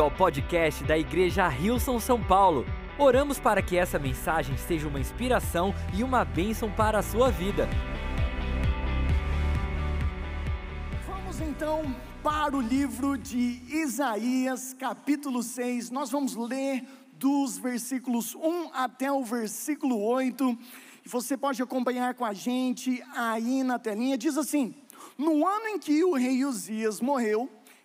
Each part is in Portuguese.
bem-vindo ao podcast da Igreja Rilson São Paulo. Oramos para que essa mensagem seja uma inspiração e uma bênção para a sua vida. Vamos então para o livro de Isaías, capítulo 6. Nós vamos ler dos versículos 1 até o versículo 8. E você pode acompanhar com a gente aí na telinha. Diz assim: No ano em que o rei Uzias morreu,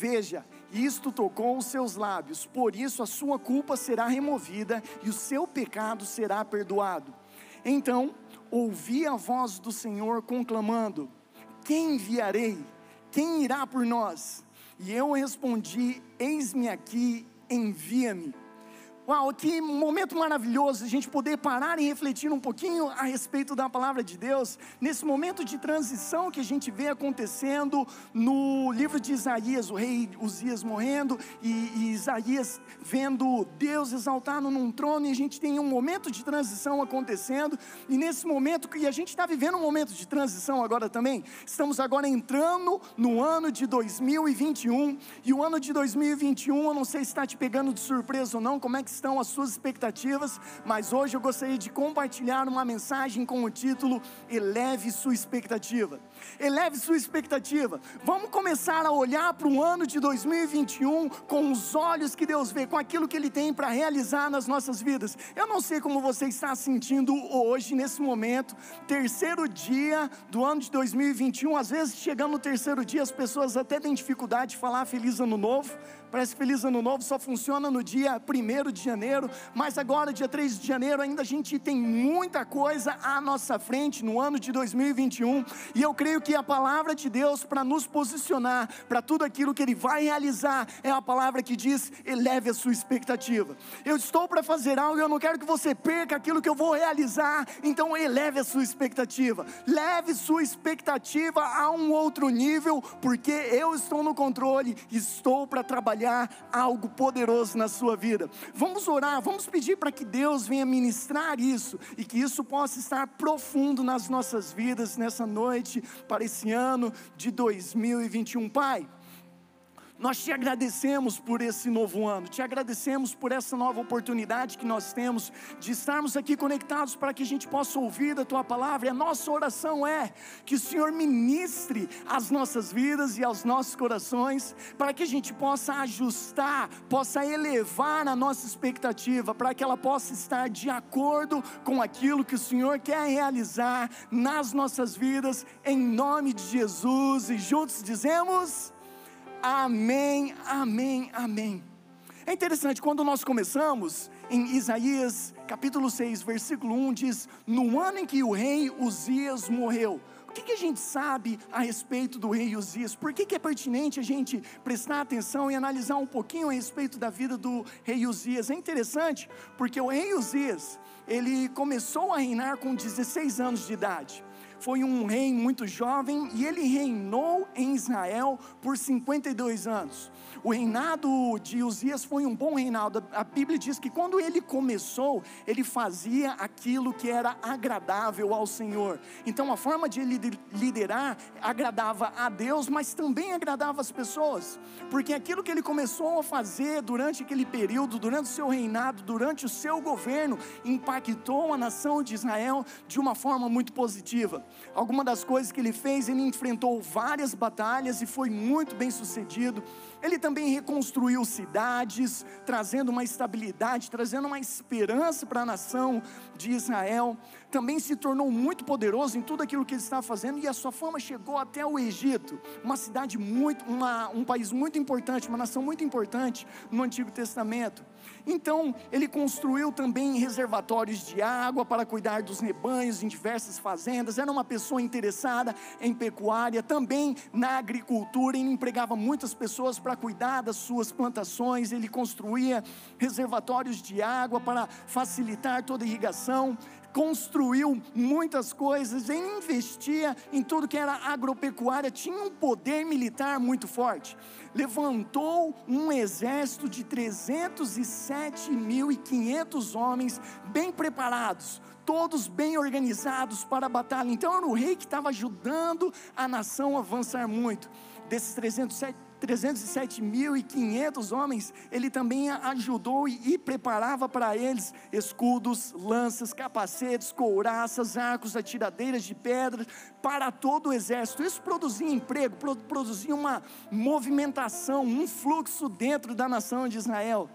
Veja, isto tocou os seus lábios, por isso a sua culpa será removida e o seu pecado será perdoado. Então ouvi a voz do Senhor conclamando: Quem enviarei? Quem irá por nós? E eu respondi: Eis-me aqui, envia-me. Uau, que momento maravilhoso a gente poder parar e refletir um pouquinho a respeito da palavra de Deus, nesse momento de transição que a gente vê acontecendo no livro de Isaías, o rei Uzias morrendo e, e Isaías vendo Deus exaltado num trono, e a gente tem um momento de transição acontecendo, e nesse momento que a gente está vivendo um momento de transição agora também, estamos agora entrando no ano de 2021, e o ano de 2021, eu não sei se está te pegando de surpresa ou não, como é que estão as suas expectativas, mas hoje eu gostaria de compartilhar uma mensagem com o título Eleve sua expectativa. Eleve sua expectativa. Vamos começar a olhar para o ano de 2021 com os olhos que Deus vê, com aquilo que Ele tem para realizar nas nossas vidas. Eu não sei como você está sentindo hoje, nesse momento, terceiro dia do ano de 2021. Às vezes, chegando no terceiro dia, as pessoas até têm dificuldade de falar Feliz Ano Novo. Parece Feliz Ano Novo só funciona no dia 1 de janeiro, mas agora, dia 3 de janeiro, ainda a gente tem muita coisa à nossa frente no ano de 2021, e eu creio que a palavra de Deus para nos posicionar para tudo aquilo que Ele vai realizar é a palavra que diz: eleve a sua expectativa. Eu estou para fazer algo e eu não quero que você perca aquilo que eu vou realizar, então eleve a sua expectativa, leve sua expectativa a um outro nível, porque eu estou no controle, estou para trabalhar trabalhar algo poderoso na sua vida. Vamos orar, vamos pedir para que Deus venha ministrar isso e que isso possa estar profundo nas nossas vidas nessa noite, para esse ano de 2021. Pai. Nós te agradecemos por esse novo ano, te agradecemos por essa nova oportunidade que nós temos de estarmos aqui conectados para que a gente possa ouvir da tua palavra. E a nossa oração é que o Senhor ministre as nossas vidas e aos nossos corações, para que a gente possa ajustar, possa elevar a nossa expectativa, para que ela possa estar de acordo com aquilo que o Senhor quer realizar nas nossas vidas, em nome de Jesus. E juntos dizemos. Amém, amém, amém. É interessante, quando nós começamos em Isaías capítulo 6, versículo 1, diz: No ano em que o rei Uzias morreu. O que, que, a gente sabe a respeito do rei Uzias? Por que, que é pertinente a gente prestar atenção e analisar um pouquinho a respeito da vida do rei Uzias? É interessante, porque o rei Uzias, ele começou a reinar com 16 anos de idade foi um rei muito jovem e ele reinou em Israel por 52 anos. O reinado de Uzias foi um bom reinado. A Bíblia diz que quando ele começou, ele fazia aquilo que era agradável ao Senhor. Então a forma de ele liderar agradava a Deus, mas também agradava as pessoas, porque aquilo que ele começou a fazer durante aquele período, durante o seu reinado, durante o seu governo, impactou a nação de Israel de uma forma muito positiva. Alguma das coisas que ele fez, ele enfrentou várias batalhas e foi muito bem sucedido. Ele também reconstruiu cidades, trazendo uma estabilidade, trazendo uma esperança para a nação de Israel. Também se tornou muito poderoso em tudo aquilo que ele estava fazendo e a sua fama chegou até o Egito, uma cidade muito, uma, um país muito importante, uma nação muito importante no Antigo Testamento. Então, ele construiu também reservatórios de água para cuidar dos rebanhos em diversas fazendas. Era uma pessoa interessada em pecuária, também na agricultura. Ele empregava muitas pessoas para cuidar das suas plantações. Ele construía reservatórios de água para facilitar toda a irrigação construiu muitas coisas, ele investia em tudo que era agropecuária, tinha um poder militar muito forte. Levantou um exército de 307.500 homens bem preparados, todos bem organizados para a batalha. Então era o rei que estava ajudando a nação a avançar muito. Desses 307 307.500 homens, ele também ajudou e, preparava para eles escudos, lanças, capacetes, couraças, arcos, atiradeiras de pedras, para todo o exército. Isso produzia emprego, produzia uma movimentação, um fluxo dentro da nação de Israel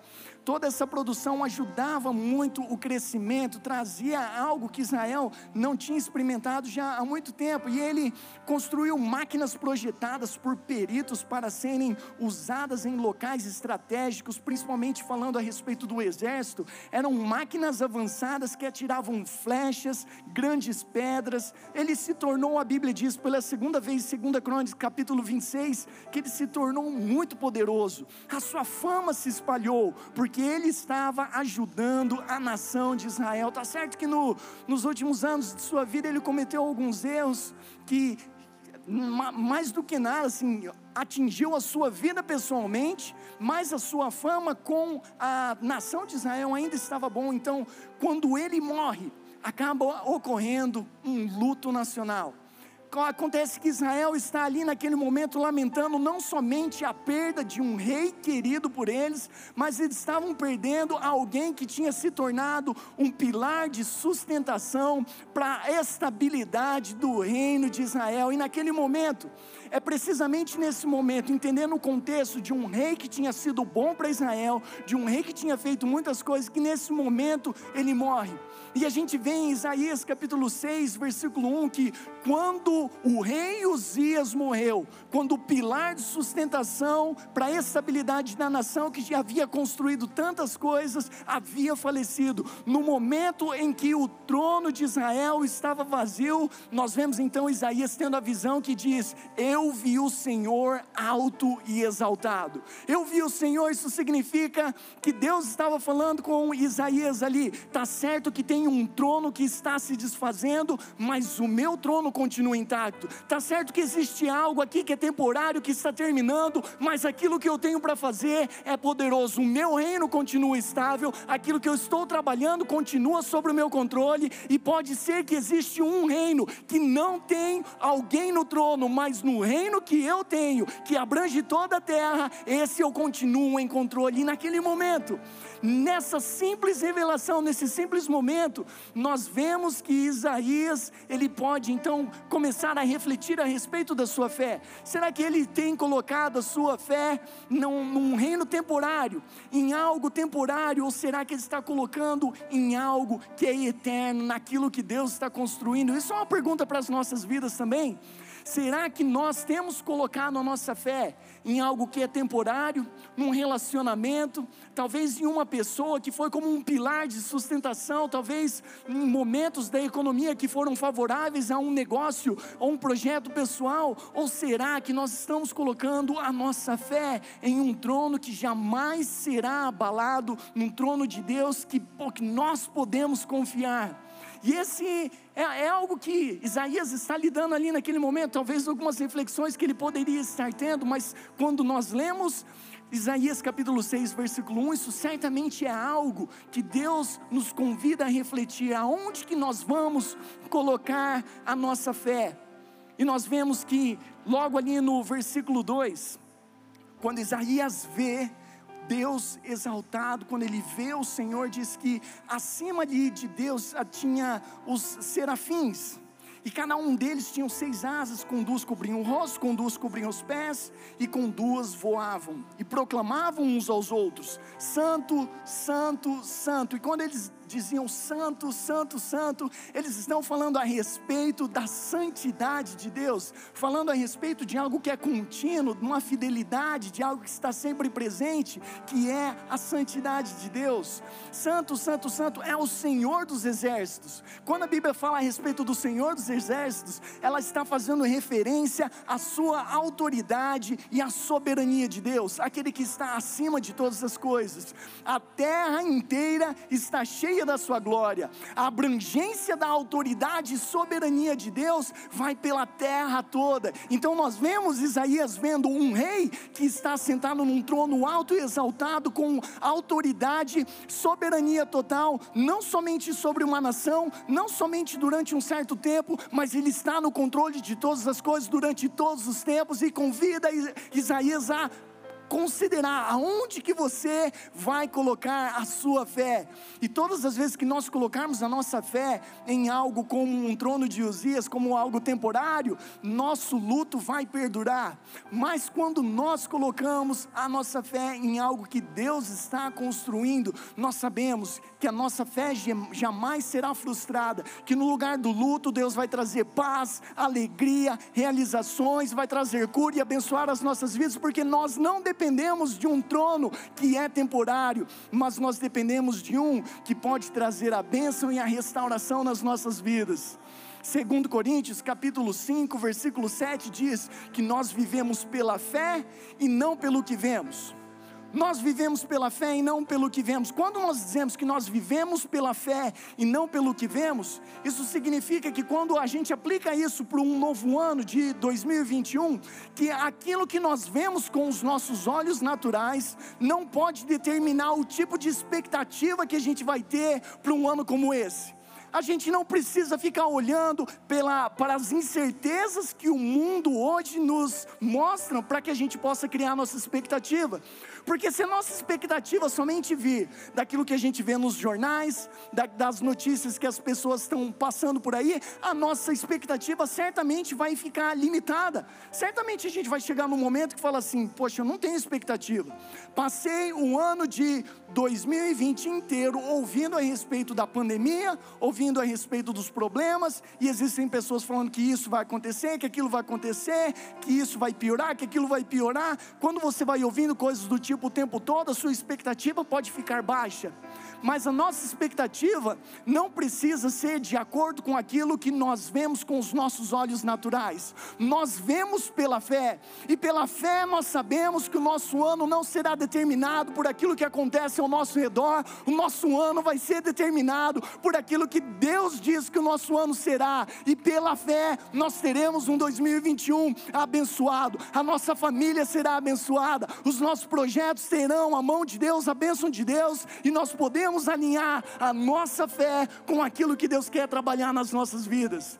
toda essa produção ajudava muito o crescimento, trazia algo que Israel não tinha experimentado já há muito tempo, e ele construiu máquinas projetadas por peritos para serem usadas em locais estratégicos, principalmente falando a respeito do exército. Eram máquinas avançadas que atiravam flechas, grandes pedras. Ele se tornou, a Bíblia diz pela segunda vez, 2 Crônicas, capítulo 26, que ele se tornou muito poderoso. A sua fama se espalhou, porque porque ele estava ajudando a nação de Israel. Tá certo que no, nos últimos anos de sua vida ele cometeu alguns erros que mais do que nada, assim, atingiu a sua vida pessoalmente, mas a sua fama com a nação de Israel ainda estava bom. Então, quando ele morre, acaba ocorrendo um luto nacional acontece que Israel está ali naquele momento lamentando não somente a perda de um rei querido por eles, mas eles estavam perdendo alguém que tinha se tornado um pilar de sustentação para a estabilidade do reino de Israel. E naquele momento, é precisamente nesse momento, entendendo o contexto de um rei que tinha sido bom para Israel, de um rei que tinha feito muitas coisas, que nesse momento ele morre. E a gente vê em Isaías capítulo 6, versículo 1, que quando o rei Uzias morreu, quando o pilar de sustentação para a estabilidade da nação, que já havia construído tantas coisas, havia falecido. No momento em que o trono de Israel estava vazio, nós vemos então Isaías tendo a visão que diz: Eu vi o Senhor alto e exaltado. Eu vi o Senhor, isso significa que Deus estava falando com Isaías ali. Tá certo que tem um trono que está se desfazendo, mas o meu trono continua intacto. Tá certo que existe algo aqui que é temporário, que está terminando, mas aquilo que eu tenho para fazer é poderoso. O meu reino continua estável, aquilo que eu estou trabalhando continua sobre o meu controle e pode ser que existe um reino que não tem alguém no trono, mas no reino que eu tenho, que abrange toda a terra, esse eu continuo em controle. E naquele momento, nessa simples revelação, nesse simples momento, nós vemos que Isaías, ele pode então começar a refletir a respeito da sua fé. Será que ele tem colocado a sua fé num, num reino temporário, em algo temporário, ou será que ele está colocando em algo que é eterno, naquilo que Deus está construindo? Isso é uma pergunta para as nossas vidas também. Será que nós temos colocado a nossa fé em algo que é temporário, num relacionamento, talvez em uma pessoa que foi como um pilar de sustentação, talvez em momentos da economia que foram favoráveis a um negócio ou um projeto pessoal? Ou será que nós estamos colocando a nossa fé em um trono que jamais será abalado, num trono de Deus que, que nós podemos confiar? E esse é, é, algo que Isaías está lidando ali naquele momento, talvez algumas reflexões que ele poderia estar tendo, mas quando nós lemos Isaías capítulo 6, versículo 1, isso certamente é algo que Deus nos convida a refletir, aonde que nós vamos colocar a nossa fé. E nós vemos que logo ali no versículo 2, quando Isaías vê Deus exaltado, quando ele vê o Senhor, diz que acima de, de Deus tinha os serafins. E cada um deles tinha seis asas, com duas cobriam o rosto, com duas cobriam os pés, e com duas voavam. E proclamavam uns aos outros: Santo, Santo, Santo. E quando eles diziam santo, santo, santo, eles estão falando a respeito da santidade de Deus, falando a respeito de algo que é contínuo, de uma fidelidade, de algo que está sempre presente, que é a santidade de Deus. Santo, santo, santo é o Senhor dos exércitos. Quando a Bíblia fala a respeito do Senhor dos exércitos, ela está fazendo referência à sua autoridade e à soberania de Deus, aquele que está acima de todas as coisas. A terra inteira está cheia da sua glória. A abrangência da autoridade e soberania de Deus vai pela terra toda. Então nós vemos Isaías vendo um rei que está sentado num trono alto e exaltado com autoridade, soberania total, não somente sobre uma nação, não somente durante um certo tempo, mas ele está no controle de todas as coisas durante todos os tempos e convida Isaías a considerar aonde que você vai colocar a sua fé. E todas as vezes que nós colocarmos a nossa fé em algo como um trono de Uzias, como algo temporário, nosso luto vai perdurar. Mas quando nós colocamos a nossa fé em algo que Deus está construindo, nós sabemos que a nossa fé jamais será frustrada, que no lugar do luto Deus vai trazer paz, alegria, realizações, vai trazer cura e abençoar as nossas vidas, porque nós não dependemos de um trono que é temporário, mas nós dependemos de um que pode trazer a bênção e a restauração nas nossas vidas. Segundo Coríntios, capítulo 5, versículo 7 diz que nós vivemos pela fé e não pelo que vemos. Nós vivemos pela fé e não pelo que vemos. Quando nós dizemos que nós vivemos pela fé e não pelo que vemos, isso significa que quando a gente aplica isso para um novo ano de 2021, que aquilo que nós vemos com os nossos olhos naturais não pode determinar o tipo de expectativa que a gente vai ter para um ano como esse. A gente não precisa ficar olhando pela, para as incertezas que o mundo hoje nos mostra para que a gente possa criar nossa expectativa. Porque se a nossa expectativa somente vir daquilo que a gente vê nos jornais, da, das notícias que as pessoas estão passando por aí, a nossa expectativa certamente vai ficar limitada. Certamente a gente vai chegar num momento que fala assim: Poxa, eu não tenho expectativa. Passei um ano de 2020 inteiro ouvindo a respeito da pandemia, ouvindo a respeito dos problemas, e existem pessoas falando que isso vai acontecer, que aquilo vai acontecer, que isso vai piorar, que aquilo vai piorar. Quando você vai ouvindo coisas do tipo o tempo todo, a sua expectativa pode ficar baixa mas a nossa expectativa não precisa ser de acordo com aquilo que nós vemos com os nossos olhos naturais. Nós vemos pela fé, e pela fé nós sabemos que o nosso ano não será determinado por aquilo que acontece ao nosso redor, o nosso ano vai ser determinado por aquilo que Deus diz que o nosso ano será, e pela fé nós teremos um 2021 abençoado, a nossa família será abençoada, os nossos projetos terão a mão de Deus, a bênção de Deus, e nós podemos podemos alinhar a nossa fé com aquilo que Deus quer trabalhar nas nossas vidas.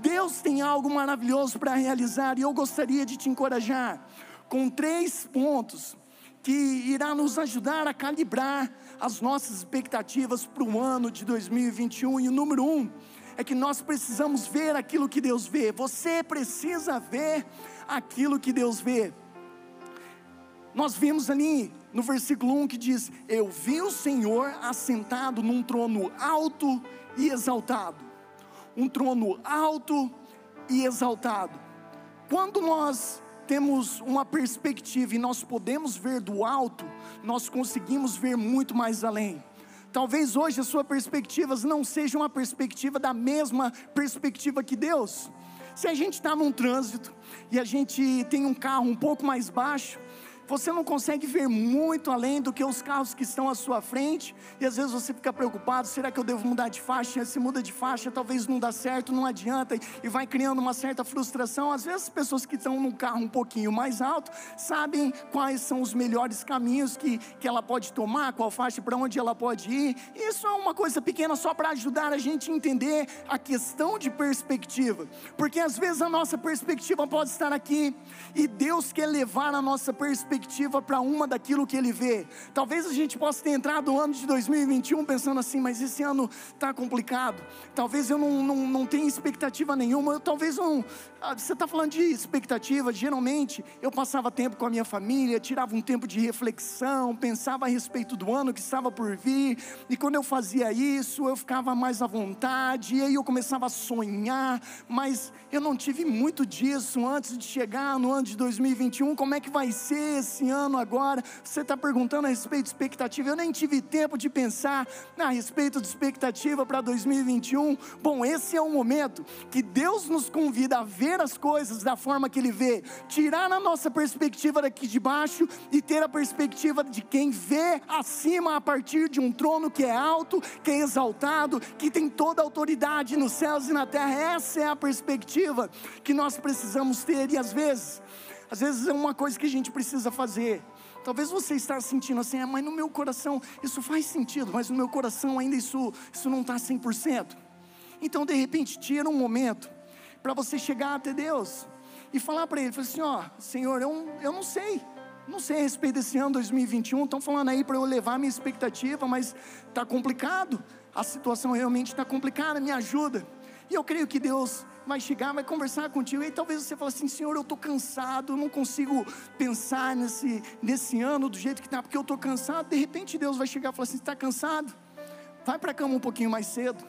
Deus tem algo maravilhoso para realizar e eu gostaria de te encorajar com três pontos que irá nos ajudar a calibrar as nossas expectativas para o ano de 2021. E o número um é que nós precisamos ver aquilo que Deus vê. Você precisa ver aquilo que Deus vê. Nós vimos ali no versículo 1 que diz: Eu vi o Senhor assentado num trono alto e exaltado. Um trono alto e exaltado. Quando nós temos uma perspectiva e nós podemos ver do alto, nós conseguimos ver muito mais além. Talvez hoje as suas perspectivas não sejam uma perspectiva da mesma perspectiva que Deus. Se a gente está num trânsito e a gente tem um carro um pouco mais baixo, você não consegue ver muito além do que os carros que estão à sua frente, e às vezes você fica preocupado: será que eu devo mudar de faixa? Se muda de faixa, talvez não dá certo, não adianta, e vai criando uma certa frustração. Às vezes, as pessoas que estão num carro um pouquinho mais alto sabem quais são os melhores caminhos que, que ela pode tomar, qual faixa, para onde ela pode ir. Isso é uma coisa pequena só para ajudar a gente a entender a questão de perspectiva, porque às vezes a nossa perspectiva pode estar aqui, e Deus quer levar a nossa perspectiva perspectiva para uma daquilo que ele vê. Talvez a gente possa ter entrado no ano de 2021 pensando assim, mas esse ano está complicado. Talvez eu não, não, não tenha expectativa nenhuma. Eu, talvez não. Ah, você está falando de expectativa. Geralmente eu passava tempo com a minha família, tirava um tempo de reflexão, pensava a respeito do ano que estava por vir. E quando eu fazia isso, eu ficava mais à vontade. E aí eu começava a sonhar. Mas eu não tive muito disso antes de chegar no ano de 2021. Como é que vai ser esse ano agora? Você está perguntando a respeito de expectativa. Eu nem tive tempo de pensar a respeito de expectativa para 2021. Bom, esse é o momento que Deus nos convida a ver as coisas da forma que Ele vê, tirar a nossa perspectiva daqui de baixo e ter a perspectiva de quem vê acima a partir de um trono que é alto, que é exaltado, que tem toda a autoridade nos céus e na terra. Essa é a perspectiva que nós precisamos ter e às vezes, às vezes é uma coisa que a gente precisa fazer. Talvez você está sentindo assim, ah, mas no meu coração isso faz sentido, mas no meu coração ainda isso, isso não está 100%. Então, de repente, tira um momento para você chegar até Deus e falar para Ele, assim, ó, Senhor, eu, eu não sei, não sei a respeito desse ano 2021, estão falando aí para eu levar minha expectativa, mas está complicado, a situação realmente está complicada, me ajuda. E eu creio que Deus vai chegar, vai conversar contigo, e talvez você fale assim: Senhor, eu estou cansado, eu não consigo pensar nesse, nesse ano do jeito que está, porque eu estou cansado. De repente Deus vai chegar e falar assim: está cansado? Vai para a cama um pouquinho mais cedo,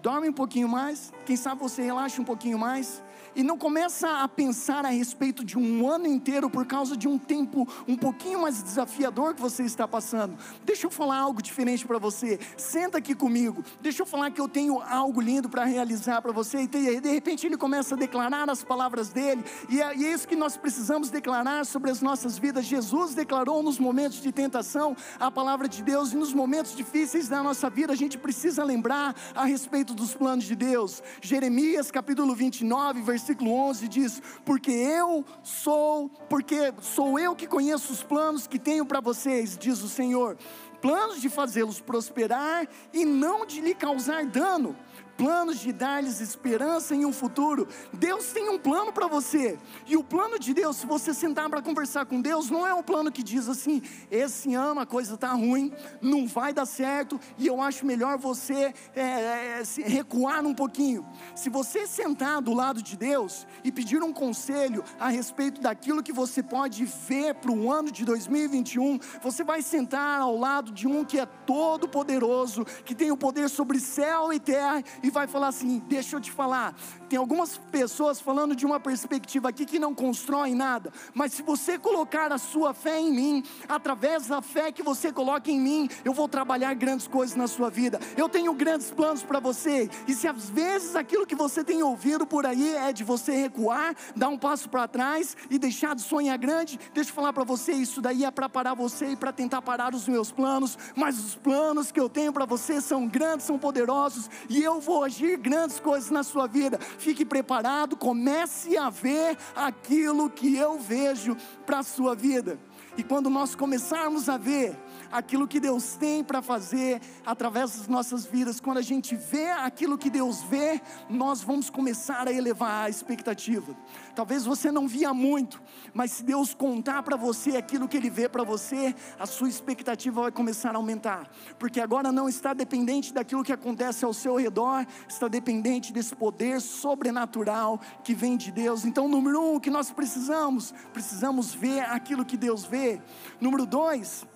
dorme um pouquinho mais, quem sabe você relaxa um pouquinho mais, e não começa a pensar a respeito de um ano inteiro por causa de um tempo um pouquinho mais desafiador que você está passando. Deixa eu falar algo diferente para você. Senta aqui comigo. Deixa eu falar que eu tenho algo lindo para realizar para você. E de repente ele começa a declarar as palavras dele. E é, e é isso que nós precisamos declarar sobre as nossas vidas. Jesus declarou nos momentos de tentação a palavra de Deus e nos momentos difíceis da nossa vida a gente precisa lembrar a respeito dos planos de Deus. Jeremias capítulo 29, versículo versículo 11 diz: Porque eu sou, porque sou eu que conheço os planos que tenho para vocês, diz o Senhor, planos de fazê-los prosperar e não de lhe causar dano planos de dar-lhes esperança em um futuro. Deus tem um plano para você. E o plano de Deus, se você sentar para conversar com Deus, não é um plano que diz assim: esse ano a coisa está ruim, não vai dar certo, e eu acho melhor você é, é, recuar um pouquinho. Se você sentar do lado de Deus e pedir um conselho a respeito daquilo que você pode ver para o ano de 2021, você vai sentar ao lado de um que é todo poderoso, que tem o poder sobre céu e terra e vai falar assim: deixa eu te falar. Tem algumas pessoas falando de uma perspectiva aqui que não constroem nada, mas se você colocar a sua fé em mim, através da fé que você coloca em mim, eu vou trabalhar grandes coisas na sua vida. Eu tenho grandes planos para você, e se às vezes aquilo que você tem ouvido por aí é de você recuar, dar um passo para trás e deixar de sonhar grande, deixa eu falar para você: isso daí é para parar você e para tentar parar os meus planos, mas os planos que eu tenho para você são grandes, são poderosos, e eu vou agir grandes coisas na sua vida. Fique preparado, comece a ver aquilo que eu vejo para a sua vida. E quando nós começarmos a ver aquilo que Deus tem para fazer através das nossas vidas, quando a gente vê aquilo que Deus vê, nós vamos começar a elevar a expectativa. Talvez você não via muito, mas se Deus contar para você aquilo que Ele vê para você, a sua expectativa vai começar a aumentar, porque agora não está dependente daquilo que acontece ao seu redor, está dependente desse poder sobrenatural que vem de Deus. Então, número um, o que nós precisamos? Precisamos ver aquilo que Deus vê. Número dois,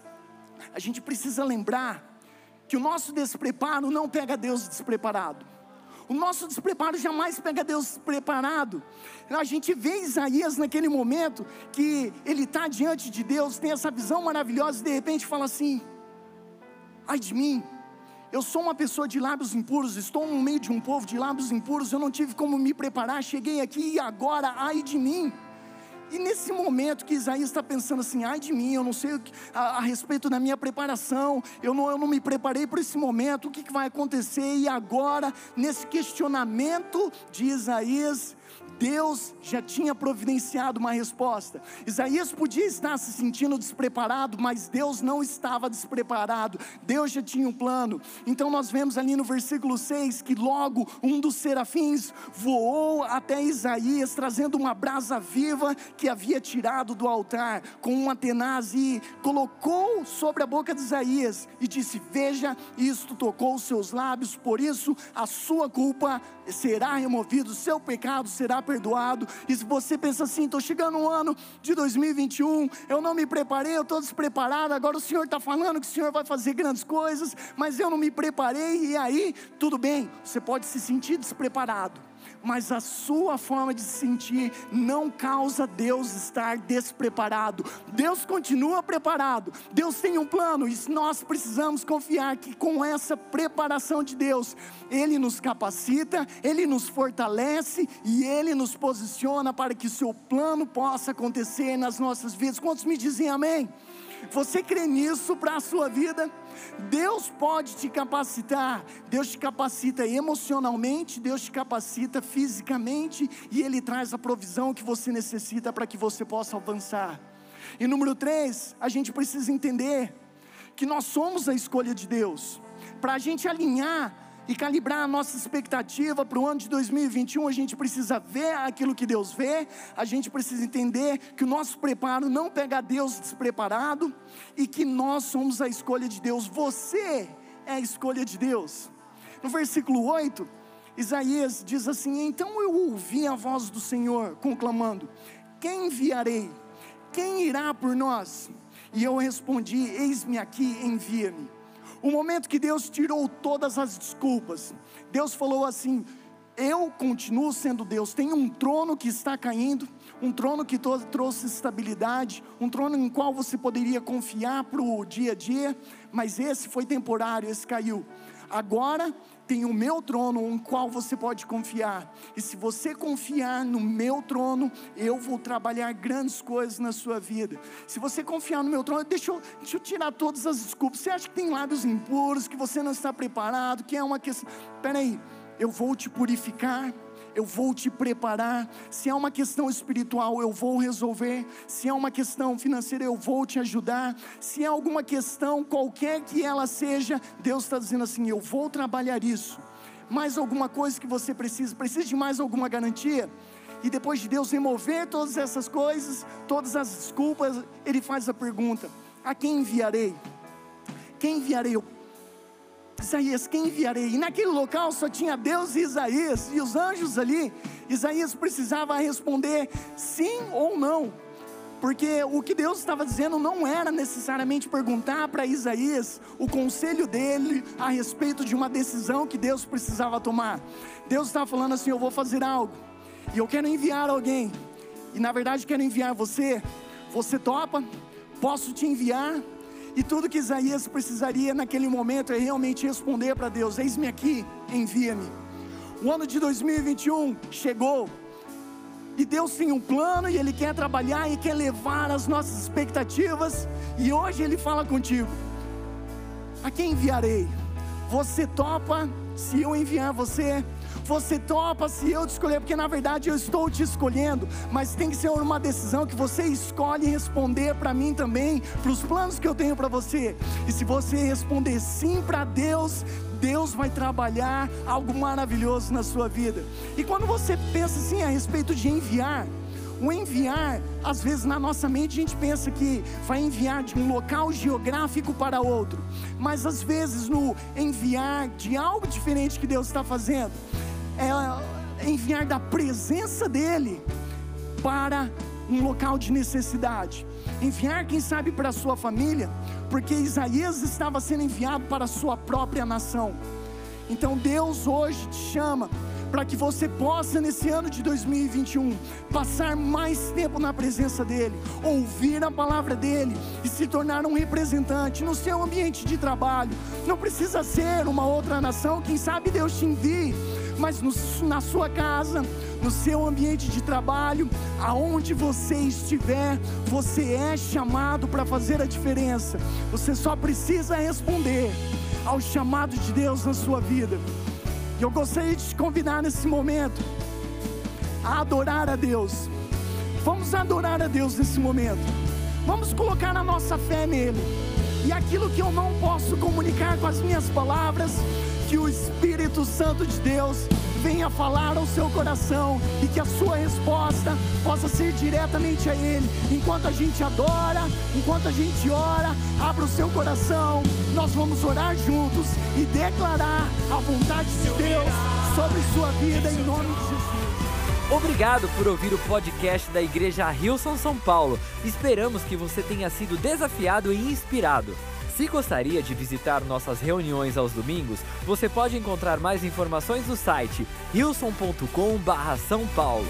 a gente precisa lembrar que o nosso despreparo não pega Deus despreparado. O nosso despreparo jamais pega Deus despreparado. A gente vê Isaías naquele momento que ele está diante de Deus, tem essa visão maravilhosa e de repente fala assim: ai de mim, eu sou uma pessoa de lábios impuros, estou no meio de um povo de lábios impuros, eu não tive como me preparar, cheguei aqui e agora, ai de mim. E nesse momento que Isaías está pensando assim, ai de mim, eu não sei a, a, respeito da minha preparação, eu não, eu não me preparei para esse momento, o que, que vai acontecer? E agora, nesse questionamento de Isaías, Deus já tinha providenciado uma resposta. Isaías podia estar se sentindo despreparado, mas Deus não estava despreparado. Deus já tinha um plano. Então nós vemos ali no versículo 6 que logo um dos serafins voou até Isaías, trazendo uma brasa viva que havia tirado do altar com uma tenaz e colocou sobre a boca de Isaías e disse: Veja, isto tocou os seus lábios, por isso a sua culpa será removida, o seu pecado será perdoado. E se você pensa assim, estou chegando no ano de 2021, eu não me preparei, eu estou despreparado. Agora o Senhor está falando que o Senhor vai fazer grandes coisas, mas eu não me preparei. E aí, tudo bem, você pode se sentir despreparado mas a sua forma de se sentir não causa Deus estar despreparado. Deus continua preparado, Deus tem um plano, e nós precisamos confiar que com essa preparação de Deus, Ele nos capacita, Ele nos fortalece e Ele nos posiciona para que o seu plano possa acontecer nas nossas vidas. Quantos me dizem amém? Você crê nisso para a sua vida? Deus pode te capacitar, Deus te capacita emocionalmente, Deus te capacita fisicamente e Ele traz a provisão que você necessita para que você possa avançar. E número três, a gente precisa entender que nós somos a escolha de Deus, para a gente alinhar e calibrar a nossa expectativa para o ano de 2021, a gente precisa ver aquilo que Deus vê, a gente precisa entender que o nosso preparo não pega Deus despreparado e que nós somos a escolha de Deus. Você é a escolha de Deus. No versículo 8, Isaías diz assim: Então eu ouvi a voz do Senhor conclamando: Quem enviarei? Quem irá por nós? E eu respondi: Eis-me aqui, envia-me. O momento que Deus tirou todas as desculpas, Deus falou assim: Eu continuo sendo Deus. Tem um trono que está caindo, um trono que trouxe estabilidade, um trono em qual você poderia confiar para o dia a dia, mas esse foi temporário, esse caiu. Agora tem o meu trono em qual você pode confiar. E se você confiar no meu trono, eu vou trabalhar grandes coisas na sua vida. Se você confiar no meu trono, deixa eu, deixa eu tirar todas as desculpas. Você acha que tem lábios impuros, que você não está preparado, que é uma questão. Peraí, eu vou te purificar eu vou te preparar. Se é uma questão espiritual, eu vou resolver. Se é uma questão financeira, eu vou te ajudar. Se é alguma questão, qualquer que ela seja, Deus está dizendo assim: eu vou trabalhar isso. Mais alguma coisa que você precisa? Precisa de mais alguma garantia? E depois de Deus remover todas essas coisas, todas as desculpas, Ele faz a pergunta: a quem enviarei? Quem enviarei? Eu Isaías, quem enviarei? E naquele local só tinha Deus e Isaías, e os anjos ali. Isaías precisava responder sim ou não, porque o que Deus estava dizendo não era necessariamente perguntar para Isaías o conselho dele a respeito de uma decisão que Deus precisava tomar. Deus estava falando assim: Eu vou fazer algo, e eu quero enviar alguém, e na verdade quero enviar você. Você topa? Posso te enviar? E tudo que Isaías precisaria naquele momento é realmente responder para Deus: Eis-me aqui, envia-me. O ano de 2021 chegou. E Deus tem um plano e Ele quer trabalhar e quer levar as nossas expectativas. E hoje Ele fala contigo: A quem enviarei? Você topa se eu enviar você? Você topa se eu te escolher, porque na verdade eu estou te escolhendo, mas tem que ser uma decisão que você escolhe responder para mim também, para os planos que eu tenho para você. E se você responder sim para Deus, Deus vai trabalhar algo maravilhoso na sua vida. E quando você pensa assim a respeito de enviar, o enviar, às vezes na nossa mente a gente pensa que vai enviar de um local geográfico para outro, mas às vezes no enviar de algo diferente que Deus está fazendo, é enviar da presença dEle para um local de necessidade. Enviar, quem sabe, para a sua família, porque Isaías estava sendo enviado para a sua própria nação. Então Deus hoje te chama para que você possa, nesse ano de 2021, passar mais tempo na presença dEle, ouvir a palavra dEle e se tornar um representante no seu ambiente de trabalho. Não precisa ser uma outra nação, quem sabe Deus te envie, mas no, na sua casa, no seu ambiente de trabalho, aonde você estiver, você é chamado para fazer a diferença. Você só precisa responder ao chamado de Deus na sua vida. E eu gostaria de te convidar nesse momento a adorar a Deus. Vamos adorar a Deus nesse momento. Vamos colocar a nossa fé nele. E aquilo que eu não posso comunicar com as minhas palavras, que o Espírito Santo de Deus venha falar ao seu coração e que a sua resposta possa ser diretamente a Ele. Enquanto a gente adora, enquanto a gente ora, abra o seu coração, nós vamos orar juntos e declarar a vontade de Deus sobre sua vida em nome de Jesus. Obrigado por ouvir o podcast da Igreja Rilson São Paulo. Esperamos que você tenha sido desafiado e inspirado. Se gostaria de visitar nossas reuniões aos domingos, você pode encontrar mais informações no site rilson.com/são paulo.